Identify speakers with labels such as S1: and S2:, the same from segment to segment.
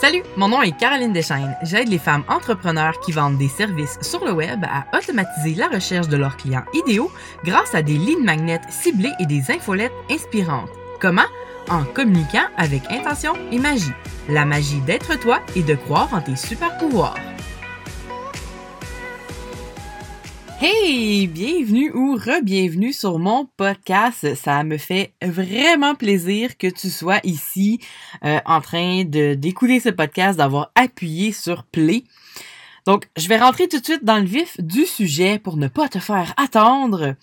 S1: Salut, mon nom est Caroline Deschaines. J'aide les femmes entrepreneurs qui vendent des services sur le web à automatiser la recherche de leurs clients idéaux grâce à des lignes magnètes ciblées et des infolettes inspirantes. Comment? En communiquant avec intention et magie. La magie d'être toi et de croire en tes super pouvoirs. Hey, bienvenue ou re-bienvenue sur mon podcast. Ça me fait vraiment plaisir que tu sois ici euh, en train de d'écouter ce podcast, d'avoir appuyé sur play. Donc, je vais rentrer tout de suite dans le vif du sujet pour ne pas te faire attendre.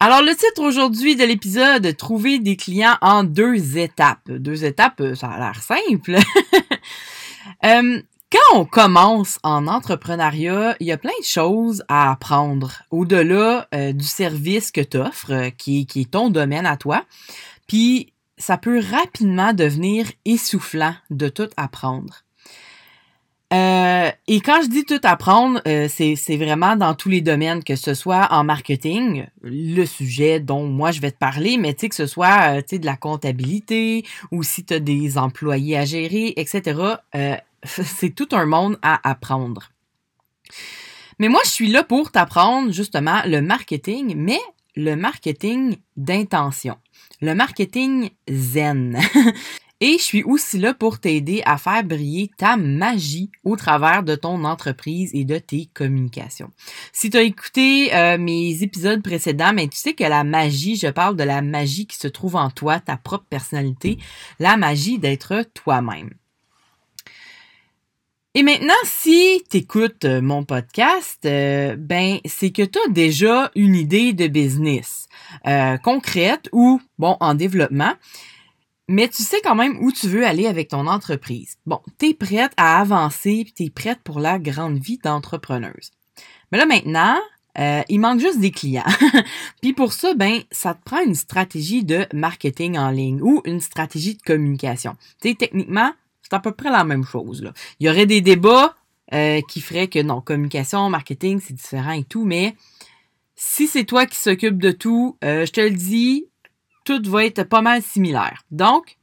S1: Alors, le titre aujourd'hui de l'épisode, trouver des clients en deux étapes. Deux étapes, ça a l'air simple. euh, quand on commence en entrepreneuriat, il y a plein de choses à apprendre au-delà euh, du service que tu offres, euh, qui, est ton domaine à toi. Puis ça peut rapidement devenir essoufflant de tout apprendre. Euh, et quand je dis tout apprendre, c'est vraiment dans tous les domaines, que ce soit en marketing, le sujet dont moi je vais te parler, mais que ce soit de la comptabilité ou si tu as des employés à gérer, etc. C'est tout un monde à apprendre. Mais moi, je suis là pour t'apprendre justement le marketing, mais le marketing d'intention, le marketing zen. Et je suis aussi là pour t'aider à faire briller ta magie au travers de ton entreprise et de tes communications. Si tu as écouté euh, mes épisodes précédents, mais tu sais que la magie, je parle de la magie qui se trouve en toi, ta propre personnalité, la magie d'être toi-même. Et maintenant, si tu écoutes euh, mon podcast, euh, ben c'est que tu as déjà une idée de business euh, concrète ou bon en développement, mais tu sais quand même où tu veux aller avec ton entreprise. Bon, tu es prête à avancer, puis tu es prête pour la grande vie d'entrepreneuse. Mais là maintenant, il manque juste des clients. puis pour ça, ben, ça te prend une stratégie de marketing en ligne ou une stratégie de communication. Tu sais, techniquement, c'est à peu près la même chose. Il y aurait des débats euh, qui feraient que non, communication, marketing, c'est différent et tout, mais si c'est toi qui s'occupe de tout, euh, je te le dis, tout va être pas mal similaire. Donc,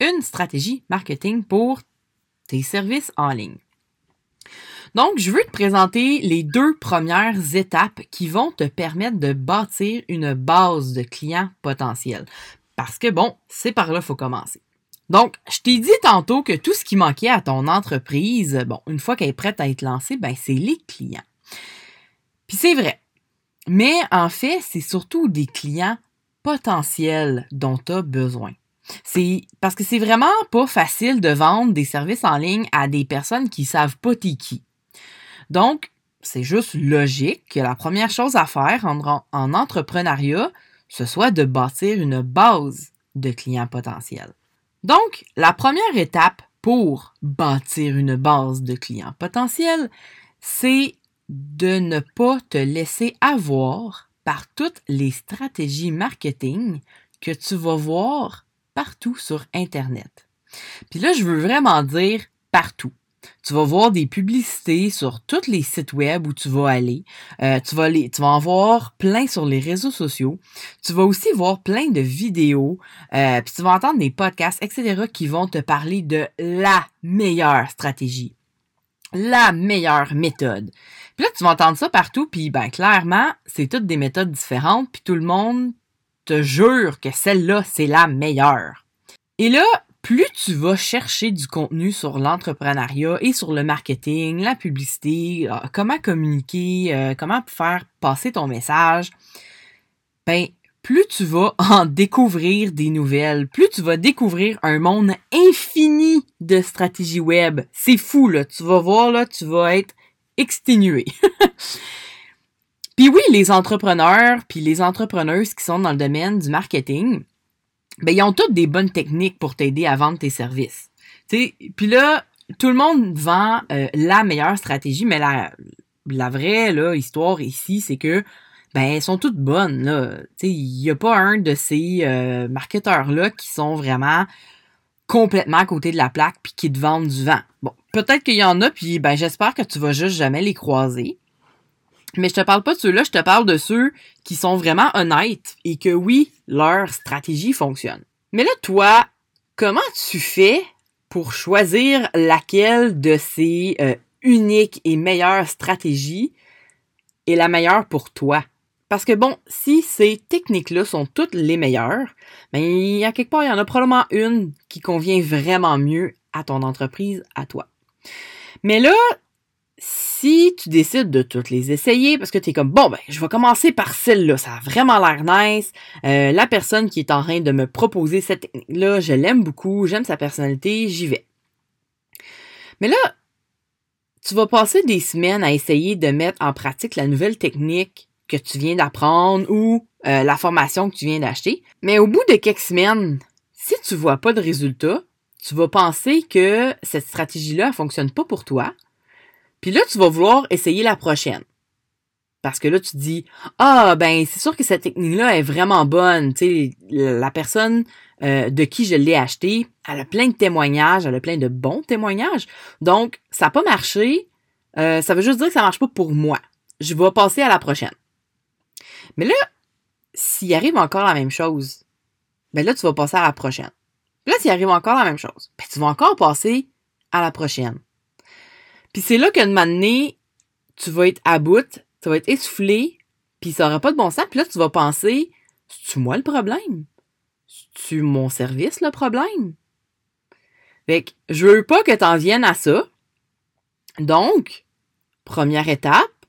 S1: une stratégie marketing pour tes services en ligne. Donc, je veux te présenter les deux premières étapes qui vont te permettre de bâtir une base de clients potentiels. Parce que bon, c'est par là qu'il faut commencer. Donc, je t'ai dit tantôt que tout ce qui manquait à ton entreprise, bon, une fois qu'elle est prête à être lancée, ben, c'est les clients. Puis c'est vrai. Mais en fait, c'est surtout des clients potentiels dont tu as besoin. C'est parce que c'est vraiment pas facile de vendre des services en ligne à des personnes qui savent pas t'es qui. Donc, c'est juste logique que la première chose à faire en, en entrepreneuriat, ce soit de bâtir une base de clients potentiels. Donc, la première étape pour bâtir une base de clients potentiels, c'est de ne pas te laisser avoir par toutes les stratégies marketing que tu vas voir partout sur Internet. Puis là, je veux vraiment dire partout. Tu vas voir des publicités sur tous les sites web où tu vas aller. Euh, tu, vas les, tu vas en voir plein sur les réseaux sociaux. Tu vas aussi voir plein de vidéos. Euh, puis tu vas entendre des podcasts, etc. qui vont te parler de la meilleure stratégie. La meilleure méthode. Puis là, tu vas entendre ça partout. Puis ben clairement, c'est toutes des méthodes différentes. Puis tout le monde te jure que celle-là, c'est la meilleure. Et là, plus tu vas chercher du contenu sur l'entrepreneuriat et sur le marketing, la publicité, euh, comment communiquer, euh, comment faire passer ton message, ben plus tu vas en découvrir des nouvelles, plus tu vas découvrir un monde infini de stratégies web. C'est fou là, tu vas voir là, tu vas être exténué. puis oui, les entrepreneurs, puis les entrepreneuses qui sont dans le domaine du marketing, ben, ils ont toutes des bonnes techniques pour t'aider à vendre tes services. Puis là, tout le monde vend euh, la meilleure stratégie, mais la, la vraie là, histoire ici, c'est que ben elles sont toutes bonnes. Là. Il n'y a pas un de ces euh, marketeurs-là qui sont vraiment complètement à côté de la plaque puis qui te vendent du vent. Bon, peut-être qu'il y en a, puis ben j'espère que tu vas juste jamais les croiser. Mais je te parle pas de ceux-là, je te parle de ceux qui sont vraiment honnêtes et que oui, leur stratégie fonctionne. Mais là, toi, comment tu fais pour choisir laquelle de ces euh, uniques et meilleures stratégies est la meilleure pour toi? Parce que bon, si ces techniques-là sont toutes les meilleures, ben, il y a quelque part, il y en a probablement une qui convient vraiment mieux à ton entreprise, à toi. Mais là, si tu décides de toutes les essayer, parce que tu es comme, bon, ben, je vais commencer par celle-là, ça a vraiment l'air nice, euh, la personne qui est en train de me proposer cette technique-là, je l'aime beaucoup, j'aime sa personnalité, j'y vais. Mais là, tu vas passer des semaines à essayer de mettre en pratique la nouvelle technique que tu viens d'apprendre ou euh, la formation que tu viens d'acheter. Mais au bout de quelques semaines, si tu vois pas de résultat, tu vas penser que cette stratégie-là ne fonctionne pas pour toi. Puis là, tu vas vouloir essayer la prochaine. Parce que là, tu dis, ah, ben, c'est sûr que cette technique-là est vraiment bonne. Tu sais, la personne euh, de qui je l'ai acheté, elle a plein de témoignages, elle a plein de bons témoignages. Donc, ça n'a pas marché. Euh, ça veut juste dire que ça marche pas pour moi. Je vais passer à la prochaine. Mais là, s'il arrive encore la même chose, ben là, tu vas passer à la prochaine. Là, s'il arrive encore la même chose, ben tu vas encore passer à la prochaine. Puis c'est là qu'une année, tu vas être à bout, tu vas être essoufflé, puis ça aura pas de bon sens. Puis là, tu vas penser, c'est-tu moi le problème? C'est-tu mon service le problème? Fait que je veux pas que t'en viennes à ça. Donc, première étape,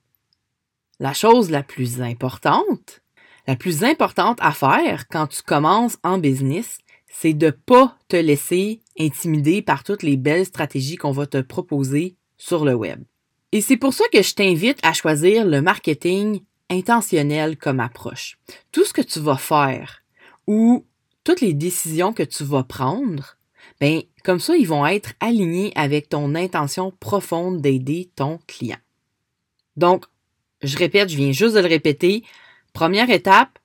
S1: la chose la plus importante, la plus importante à faire quand tu commences en business, c'est de pas te laisser intimider par toutes les belles stratégies qu'on va te proposer sur le web. Et c'est pour ça que je t'invite à choisir le marketing intentionnel comme approche. Tout ce que tu vas faire ou toutes les décisions que tu vas prendre, ben comme ça ils vont être alignés avec ton intention profonde d'aider ton client. Donc je répète, je viens juste de le répéter. Première étape,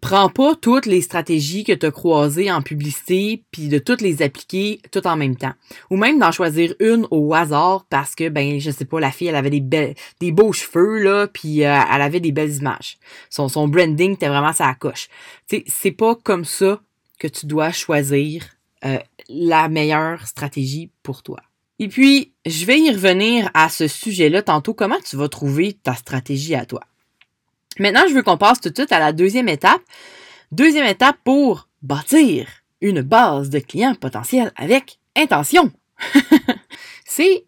S1: prends pas toutes les stratégies que tu as croisées en publicité puis de toutes les appliquer tout en même temps. Ou même d'en choisir une au hasard parce que ben je sais pas la fille elle avait des belles des beaux cheveux là puis euh, elle avait des belles images. Son son branding était vraiment sa coche. Tu c'est pas comme ça que tu dois choisir euh, la meilleure stratégie pour toi. Et puis, je vais y revenir à ce sujet-là tantôt, comment tu vas trouver ta stratégie à toi? Maintenant, je veux qu'on passe tout de suite à la deuxième étape. Deuxième étape pour bâtir une base de clients potentiels avec intention. c'est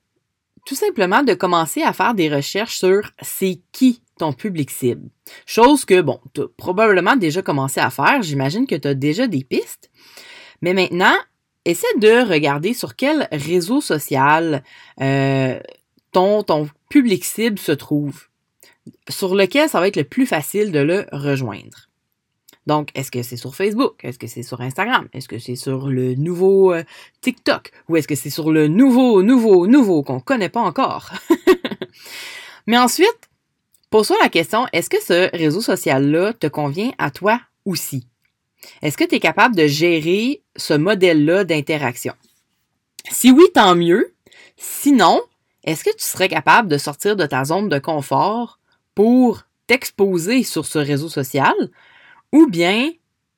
S1: tout simplement de commencer à faire des recherches sur c'est qui ton public cible. Chose que, bon, tu as probablement déjà commencé à faire. J'imagine que tu as déjà des pistes. Mais maintenant, essaie de regarder sur quel réseau social euh, ton, ton public cible se trouve, sur lequel ça va être le plus facile de le rejoindre. Donc, est-ce que c'est sur Facebook? Est-ce que c'est sur Instagram? Est-ce que c'est sur le nouveau euh, TikTok? Ou est-ce que c'est sur le nouveau, nouveau, nouveau qu'on connaît pas encore? Mais ensuite, pose-toi la question, est-ce que ce réseau social-là te convient à toi aussi? Est-ce que tu es capable de gérer ce modèle-là d'interaction? Si oui, tant mieux. Sinon, est-ce que tu serais capable de sortir de ta zone de confort pour t'exposer sur ce réseau social? Ou bien,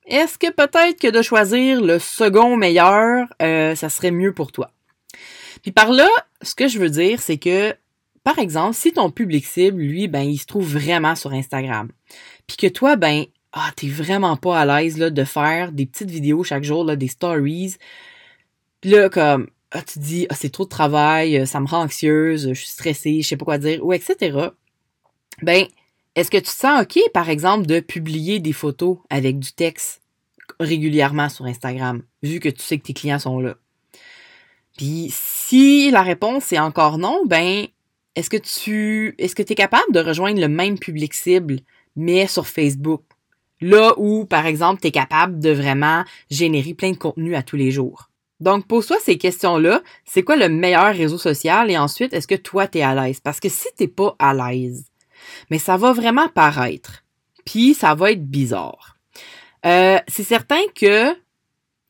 S1: est-ce que peut-être que de choisir le second meilleur, euh, ça serait mieux pour toi? Puis par là, ce que je veux dire, c'est que, par exemple, si ton public cible, lui, ben, il se trouve vraiment sur Instagram, puis que toi, ben, ah, t'es vraiment pas à l'aise là, de faire des petites vidéos chaque jour, des stories. là, comme, ah, tu dis, ah, c'est trop de travail, euh, ça me rend anxieuse, je suis stressée, je sais pas quoi dire, ou etc. Ben, est-ce que tu te sens OK, par exemple, de publier des photos avec du texte régulièrement sur Instagram, vu que tu sais que tes clients sont là? Puis si la réponse est encore non, ben, est-ce que tu est-ce que es capable de rejoindre le même public cible, mais sur Facebook? Là où, par exemple, tu es capable de vraiment générer plein de contenu à tous les jours. Donc, pose-toi ces questions-là. C'est quoi le meilleur réseau social? Et ensuite, est-ce que toi, tu es à l'aise? Parce que si t'es pas à l'aise, mais ça va vraiment paraître. Puis, ça va être bizarre. Euh, c'est certain que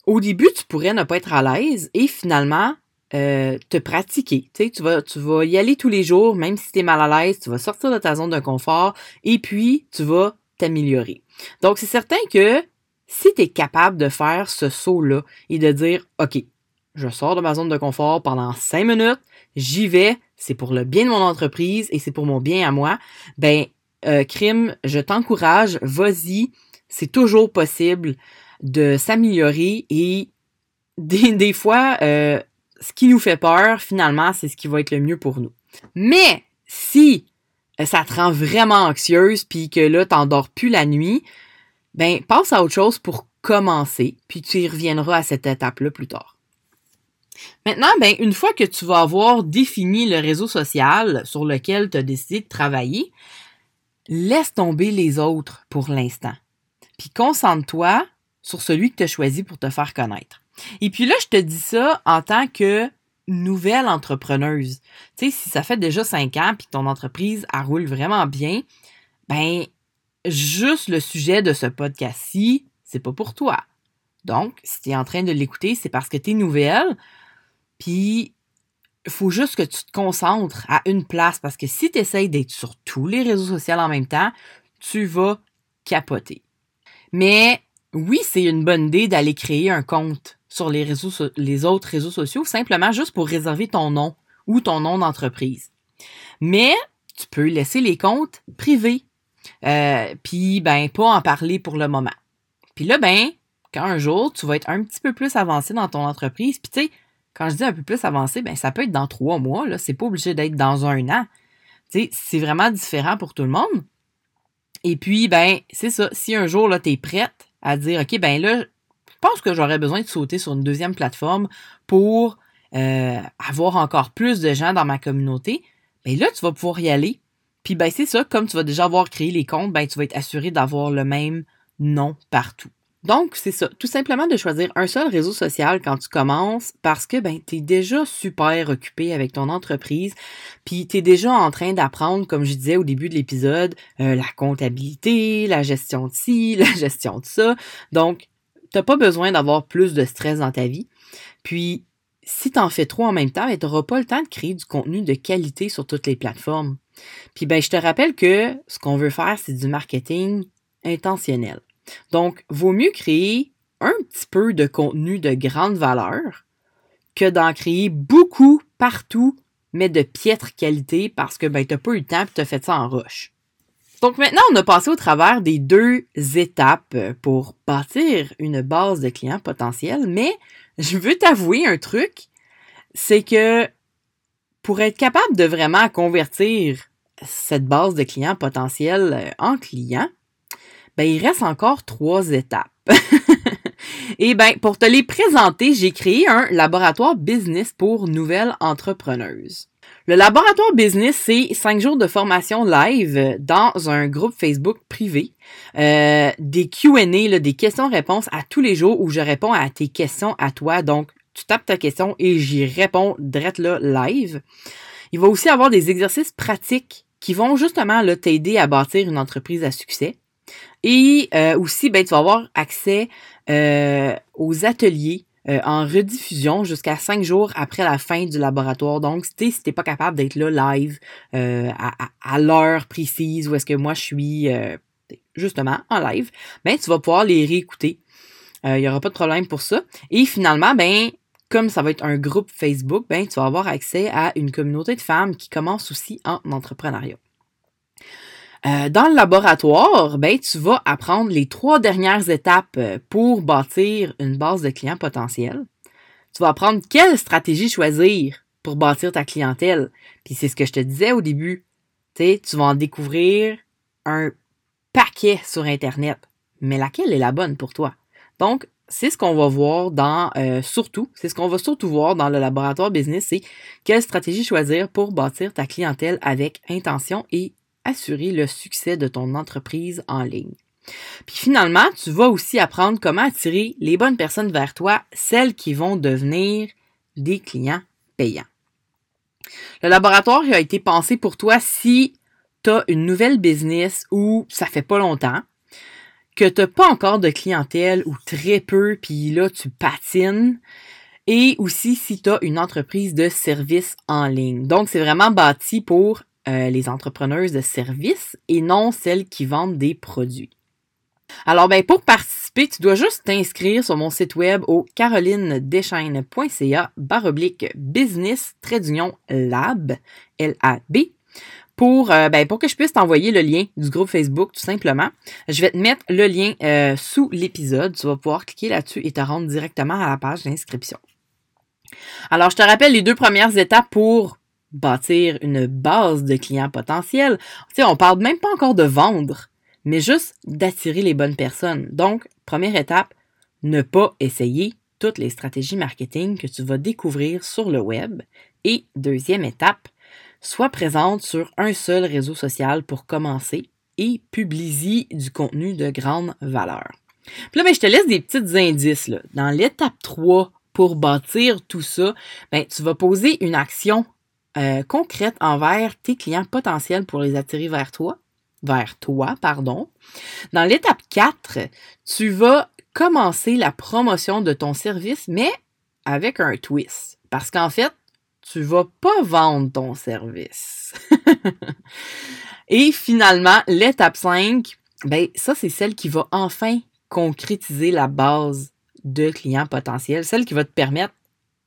S1: au début, tu pourrais ne pas être à l'aise et finalement euh, te pratiquer. Tu, sais, tu, vas, tu vas y aller tous les jours, même si tu es mal à l'aise, tu vas sortir de ta zone de confort et puis tu vas t'améliorer. Donc, c'est certain que si tu es capable de faire ce saut-là et de dire, OK, je sors de ma zone de confort pendant cinq minutes, j'y vais, c'est pour le bien de mon entreprise et c'est pour mon bien à moi, ben, euh, crime, je t'encourage, vas-y, c'est toujours possible de s'améliorer et des, des fois, euh, ce qui nous fait peur, finalement, c'est ce qui va être le mieux pour nous. Mais si euh, ça te rend vraiment anxieuse puis que là, t'endors plus la nuit, ben, passe à autre chose pour commencer, puis tu y reviendras à cette étape-là plus tard. Maintenant, ben, une fois que tu vas avoir défini le réseau social sur lequel tu as décidé de travailler, laisse tomber les autres pour l'instant. Puis concentre-toi sur celui que tu as choisi pour te faire connaître. Et puis là, je te dis ça en tant que nouvelle entrepreneuse. Tu sais, si ça fait déjà cinq ans puis que ton entreprise roule vraiment bien, ben juste le sujet de ce podcast-ci, c'est pas pour toi. Donc, si tu es en train de l'écouter, c'est parce que tu es nouvelle. Puis, il faut juste que tu te concentres à une place parce que si tu essayes d'être sur tous les réseaux sociaux en même temps, tu vas capoter. Mais oui, c'est une bonne idée d'aller créer un compte sur les, autres réseaux sociaux, simplement juste pour réserver ton nom ou ton nom d'entreprise. Mais tu peux laisser les comptes privés. Euh, puis, ben, pas en parler pour le moment. Puis là, ben, quand un jour, tu vas être un petit peu plus avancé dans ton entreprise, puis tu sais, quand je dis un peu plus avancé, ben, ça peut être dans trois mois, là. C'est pas obligé d'être dans un an. C'est vraiment différent pour tout le monde. Et puis, ben, c'est ça. Si un jour, là, t'es prête à dire, OK, ben là, je pense que j'aurais besoin de sauter sur une deuxième plateforme pour euh, avoir encore plus de gens dans ma communauté, ben là, tu vas pouvoir y aller. Puis ben c'est ça, comme tu vas déjà avoir créé les comptes, ben tu vas être assuré d'avoir le même nom partout. Donc, c'est ça, tout simplement de choisir un seul réseau social quand tu commences parce que ben tu es déjà super occupé avec ton entreprise, puis tu es déjà en train d'apprendre comme je disais au début de l'épisode, euh, la comptabilité, la gestion de ci, la gestion de ça. Donc, t'as pas besoin d'avoir plus de stress dans ta vie. Puis, si t'en fais trop en même temps, ben, tu n'auras pas le temps de créer du contenu de qualité sur toutes les plateformes. Puis, ben, je te rappelle que ce qu'on veut faire, c'est du marketing intentionnel. Donc, vaut mieux créer un petit peu de contenu de grande valeur que d'en créer beaucoup partout, mais de piètre qualité parce que ben, tu n'as pas eu le temps et tu as fait ça en roche. Donc maintenant, on a passé au travers des deux étapes pour bâtir une base de clients potentiels, mais je veux t'avouer un truc, c'est que pour être capable de vraiment convertir cette base de clients potentiels en clients, ben, il reste encore trois étapes. Et ben, pour te les présenter, j'ai créé un laboratoire business pour nouvelles entrepreneuses. Le laboratoire business, c'est cinq jours de formation live dans un groupe Facebook privé, euh, des Q&A, des questions-réponses à tous les jours où je réponds à tes questions à toi. Donc, tu tapes ta question et j'y réponds direct là live. Il va aussi avoir des exercices pratiques qui vont justement t'aider à bâtir une entreprise à succès. Et euh, aussi, ben, tu vas avoir accès euh, aux ateliers euh, en rediffusion jusqu'à cinq jours après la fin du laboratoire. Donc, si t'es pas capable d'être là live euh, à, l'heure précise où est-ce que moi je suis justement en live, ben tu vas pouvoir les réécouter. Il n'y aura pas de problème pour ça. Et finalement, ben comme ça va être un groupe Facebook, ben tu vas avoir accès à une communauté de femmes qui commencent aussi en entrepreneuriat. Euh, dans le laboratoire, ben, tu vas apprendre les trois dernières étapes euh, pour bâtir une base de clients potentiels. Tu vas apprendre quelle stratégie choisir pour bâtir ta clientèle. Puis c'est ce que je te disais au début. Tu tu vas en découvrir un paquet sur Internet. Mais laquelle est la bonne pour toi? Donc, c'est ce qu'on va voir dans, euh, surtout, c'est ce qu'on va surtout voir dans le laboratoire business, c'est quelle stratégie choisir pour bâtir ta clientèle avec intention et assurer le succès de ton entreprise en ligne. Puis finalement, tu vas aussi apprendre comment attirer les bonnes personnes vers toi, celles qui vont devenir des clients payants. Le laboratoire a été pensé pour toi si tu as une nouvelle business ou ça fait pas longtemps, que tu n'as pas encore de clientèle ou très peu, puis là, tu patines. Et aussi si tu as une entreprise de services en ligne. Donc, c'est vraiment bâti pour euh, les entrepreneuses de services et non celles qui vendent des produits. Alors, ben, pour participer, tu dois juste t'inscrire sur mon site web au carolinedeschaines.ca baroblique business trait lab, L-A-B, pour, euh, ben, pour que je puisse t'envoyer le lien du groupe Facebook, tout simplement. Je vais te mettre le lien euh, sous l'épisode. Tu vas pouvoir cliquer là-dessus et te rendre directement à la page d'inscription. Alors, je te rappelle les deux premières étapes pour bâtir une base de clients potentiels. Tu sais, on parle même pas encore de vendre, mais juste d'attirer les bonnes personnes. Donc, première étape, ne pas essayer toutes les stratégies marketing que tu vas découvrir sur le web. Et deuxième étape, sois présente sur un seul réseau social pour commencer et publie du contenu de grande valeur. Puis là, ben, je te laisse des petits indices. Là. Dans l'étape 3, pour bâtir tout ça, ben, tu vas poser une action euh, concrète envers tes clients potentiels pour les attirer vers toi, vers toi, pardon. Dans l'étape 4, tu vas commencer la promotion de ton service, mais avec un twist. Parce qu'en fait, tu vas pas vendre ton service. Et finalement, l'étape 5, ben, ça, c'est celle qui va enfin concrétiser la base de clients potentiels, celle qui va te permettre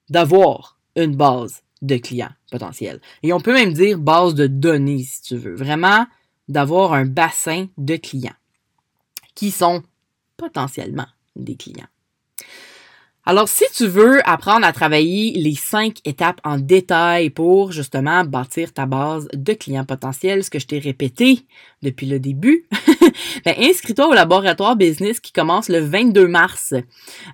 S1: d'avoir une base de clients potentiels. Et on peut même dire base de données, si tu veux. Vraiment, d'avoir un bassin de clients qui sont potentiellement des clients. Alors, si tu veux apprendre à travailler les cinq étapes en détail pour justement bâtir ta base de clients potentiels, ce que je t'ai répété depuis le début, ben, inscris-toi au laboratoire business qui commence le 22 mars.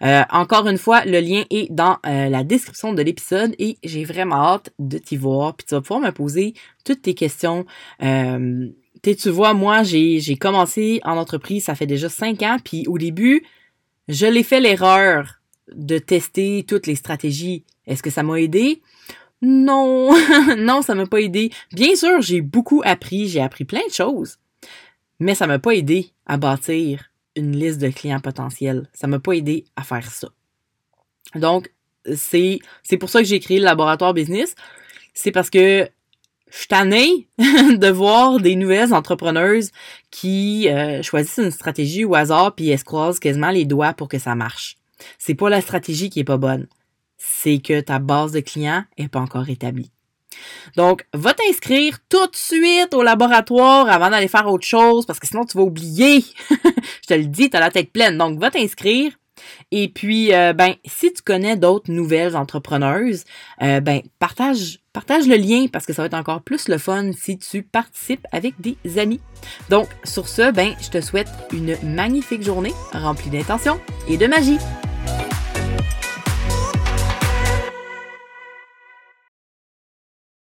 S1: Euh, encore une fois, le lien est dans euh, la description de l'épisode et j'ai vraiment hâte de t'y voir. Puis tu vas pouvoir me poser toutes tes questions. Euh, tu vois, moi, j'ai commencé en entreprise, ça fait déjà cinq ans, puis au début, je l'ai fait l'erreur de tester toutes les stratégies. Est-ce que ça m'a aidé? Non, non, ça m'a pas aidé. Bien sûr, j'ai beaucoup appris, j'ai appris plein de choses, mais ça m'a pas aidé à bâtir une liste de clients potentiels. Ça m'a pas aidé à faire ça. Donc, c'est, pour ça que j'ai créé le laboratoire business. C'est parce que je suis tannée de voir des nouvelles entrepreneuses qui euh, choisissent une stratégie au hasard puis elles se croisent quasiment les doigts pour que ça marche. C'est pas la stratégie qui est pas bonne. C'est que ta base de clients est pas encore établie. Donc, va t'inscrire tout de suite au laboratoire avant d'aller faire autre chose parce que sinon tu vas oublier. Je te le dis, tu as la tête pleine. Donc, va t'inscrire. Et puis, euh, ben, si tu connais d'autres nouvelles entrepreneuses, euh, ben, partage, le lien parce que ça va être encore plus le fun si tu participes avec des amis. Donc, sur ce, ben, je te souhaite une magnifique journée remplie d'intention et de magie. Bye.